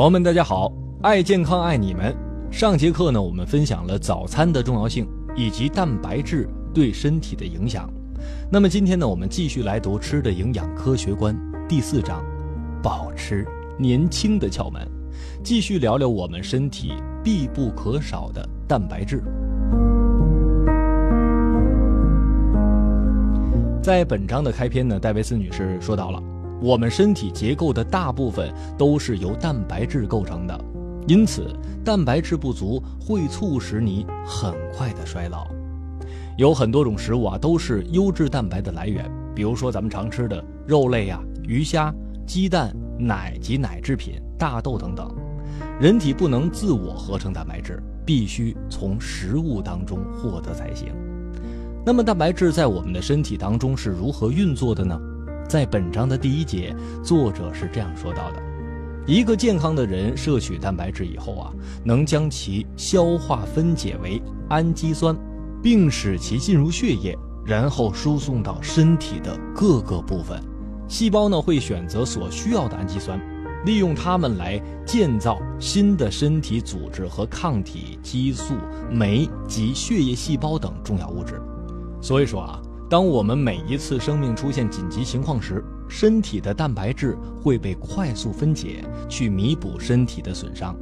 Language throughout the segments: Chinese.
朋友们，大家好！爱健康，爱你们。上节课呢，我们分享了早餐的重要性以及蛋白质对身体的影响。那么今天呢，我们继续来读《吃的营养科学观》第四章，保持年轻的窍门，继续聊聊我们身体必不可少的蛋白质。在本章的开篇呢，戴维斯女士说到了。我们身体结构的大部分都是由蛋白质构成的，因此蛋白质不足会促使你很快的衰老。有很多种食物啊，都是优质蛋白的来源，比如说咱们常吃的肉类呀、鱼虾、鸡蛋、奶及奶制品、大豆等等。人体不能自我合成蛋白质，必须从食物当中获得才行。那么蛋白质在我们的身体当中是如何运作的呢？在本章的第一节，作者是这样说到的：一个健康的人摄取蛋白质以后啊，能将其消化分解为氨基酸，并使其进入血液，然后输送到身体的各个部分。细胞呢会选择所需要的氨基酸，利用它们来建造新的身体组织和抗体、激素、酶及血液细胞等重要物质。所以说啊。当我们每一次生命出现紧急情况时，身体的蛋白质会被快速分解，去弥补身体的损伤。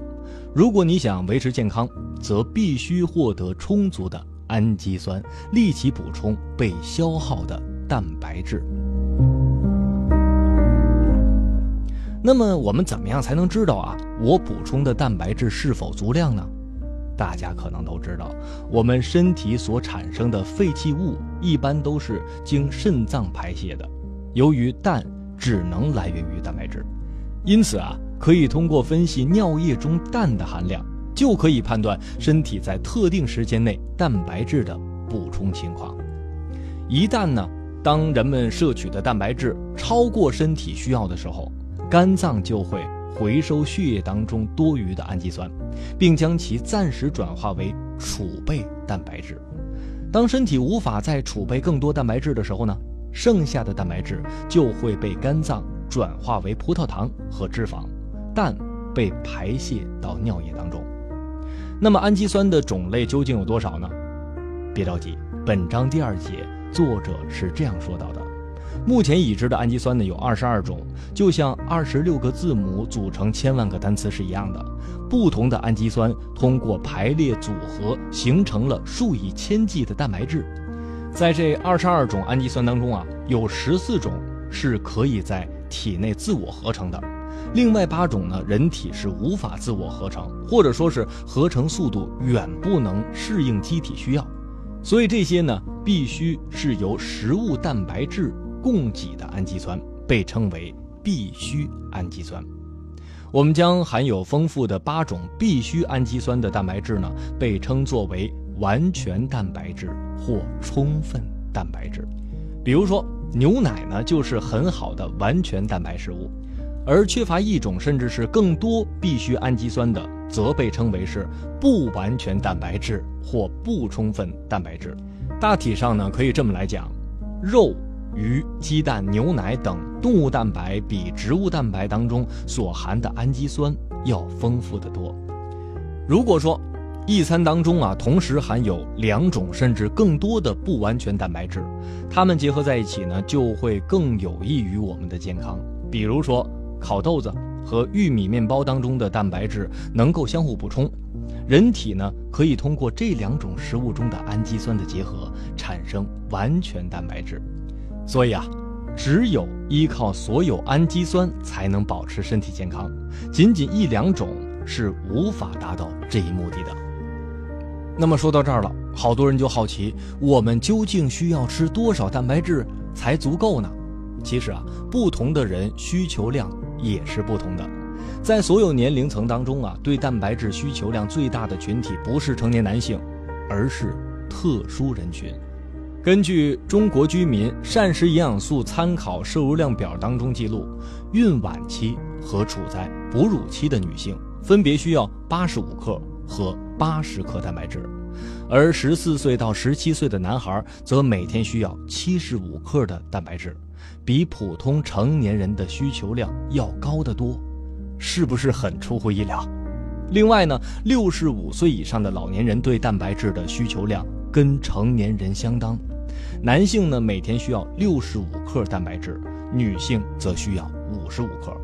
如果你想维持健康，则必须获得充足的氨基酸，立即补充被消耗的蛋白质。那么，我们怎么样才能知道啊，我补充的蛋白质是否足量呢？大家可能都知道，我们身体所产生的废弃物一般都是经肾脏排泄的。由于氮只能来源于蛋白质，因此啊，可以通过分析尿液中氮的含量，就可以判断身体在特定时间内蛋白质的补充情况。一旦呢，当人们摄取的蛋白质超过身体需要的时候，肝脏就会。回收血液当中多余的氨基酸，并将其暂时转化为储备蛋白质。当身体无法再储备更多蛋白质的时候呢，剩下的蛋白质就会被肝脏转化为葡萄糖和脂肪，氮被排泄到尿液当中。那么氨基酸的种类究竟有多少呢？别着急，本章第二节作者是这样说到的。目前已知的氨基酸呢有二十二种，就像二十六个字母组成千万个单词是一样的。不同的氨基酸通过排列组合形成了数以千计的蛋白质。在这二十二种氨基酸当中啊，有十四种是可以在体内自我合成的，另外八种呢，人体是无法自我合成，或者说是合成速度远不能适应机体需要。所以这些呢，必须是由食物蛋白质。供给的氨基酸被称为必需氨基酸。我们将含有丰富的八种必需氨基酸的蛋白质呢，被称作为完全蛋白质或充分蛋白质。比如说，牛奶呢就是很好的完全蛋白食物，而缺乏一种甚至是更多必需氨基酸的，则被称为是不完全蛋白质或不充分蛋白质。大体上呢，可以这么来讲，肉。鱼、鸡蛋、牛奶等动物蛋白比植物蛋白当中所含的氨基酸要丰富得多。如果说一餐当中啊同时含有两种甚至更多的不完全蛋白质，它们结合在一起呢，就会更有益于我们的健康。比如说烤豆子和玉米面包当中的蛋白质能够相互补充，人体呢可以通过这两种食物中的氨基酸的结合产生完全蛋白质。所以啊，只有依靠所有氨基酸才能保持身体健康，仅仅一两种是无法达到这一目的的。那么说到这儿了，好多人就好奇，我们究竟需要吃多少蛋白质才足够呢？其实啊，不同的人需求量也是不同的。在所有年龄层当中啊，对蛋白质需求量最大的群体不是成年男性，而是特殊人群。根据中国居民膳食营养素参考摄入量表当中记录，孕晚期和处在哺乳期的女性分别需要八十五克和八十克蛋白质，而十四岁到十七岁的男孩则每天需要七十五克的蛋白质，比普通成年人的需求量要高得多。是不是很出乎意料？另外呢，六十五岁以上的老年人对蛋白质的需求量跟成年人相当，男性呢每天需要六十五克蛋白质，女性则需要五十五克。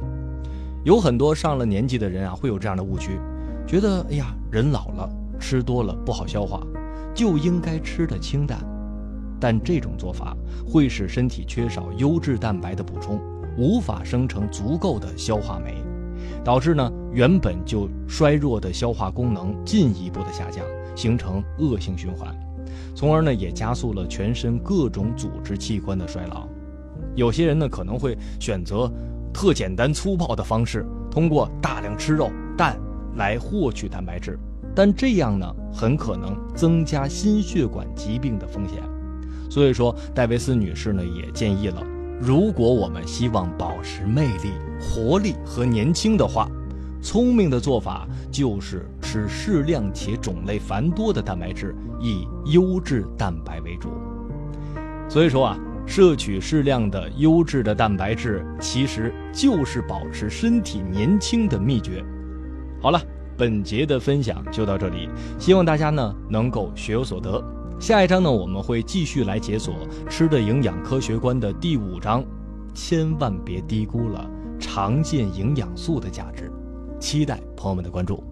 有很多上了年纪的人啊，会有这样的误区，觉得哎呀，人老了吃多了不好消化，就应该吃的清淡。但这种做法会使身体缺少优质蛋白的补充，无法生成足够的消化酶，导致呢原本就衰弱的消化功能进一步的下降，形成恶性循环，从而呢也加速了全身各种组织器官的衰老。有些人呢可能会选择。特简单粗暴的方式，通过大量吃肉蛋来获取蛋白质，但这样呢，很可能增加心血管疾病的风险。所以说，戴维斯女士呢也建议了，如果我们希望保持魅力、活力和年轻的话，聪明的做法就是是适量且种类繁多的蛋白质，以优质蛋白为主。所以说啊。摄取适量的优质的蛋白质，其实就是保持身体年轻的秘诀。好了，本节的分享就到这里，希望大家呢能够学有所得。下一章呢，我们会继续来解锁《吃的营养科学观》的第五章，千万别低估了常见营养素的价值。期待朋友们的关注。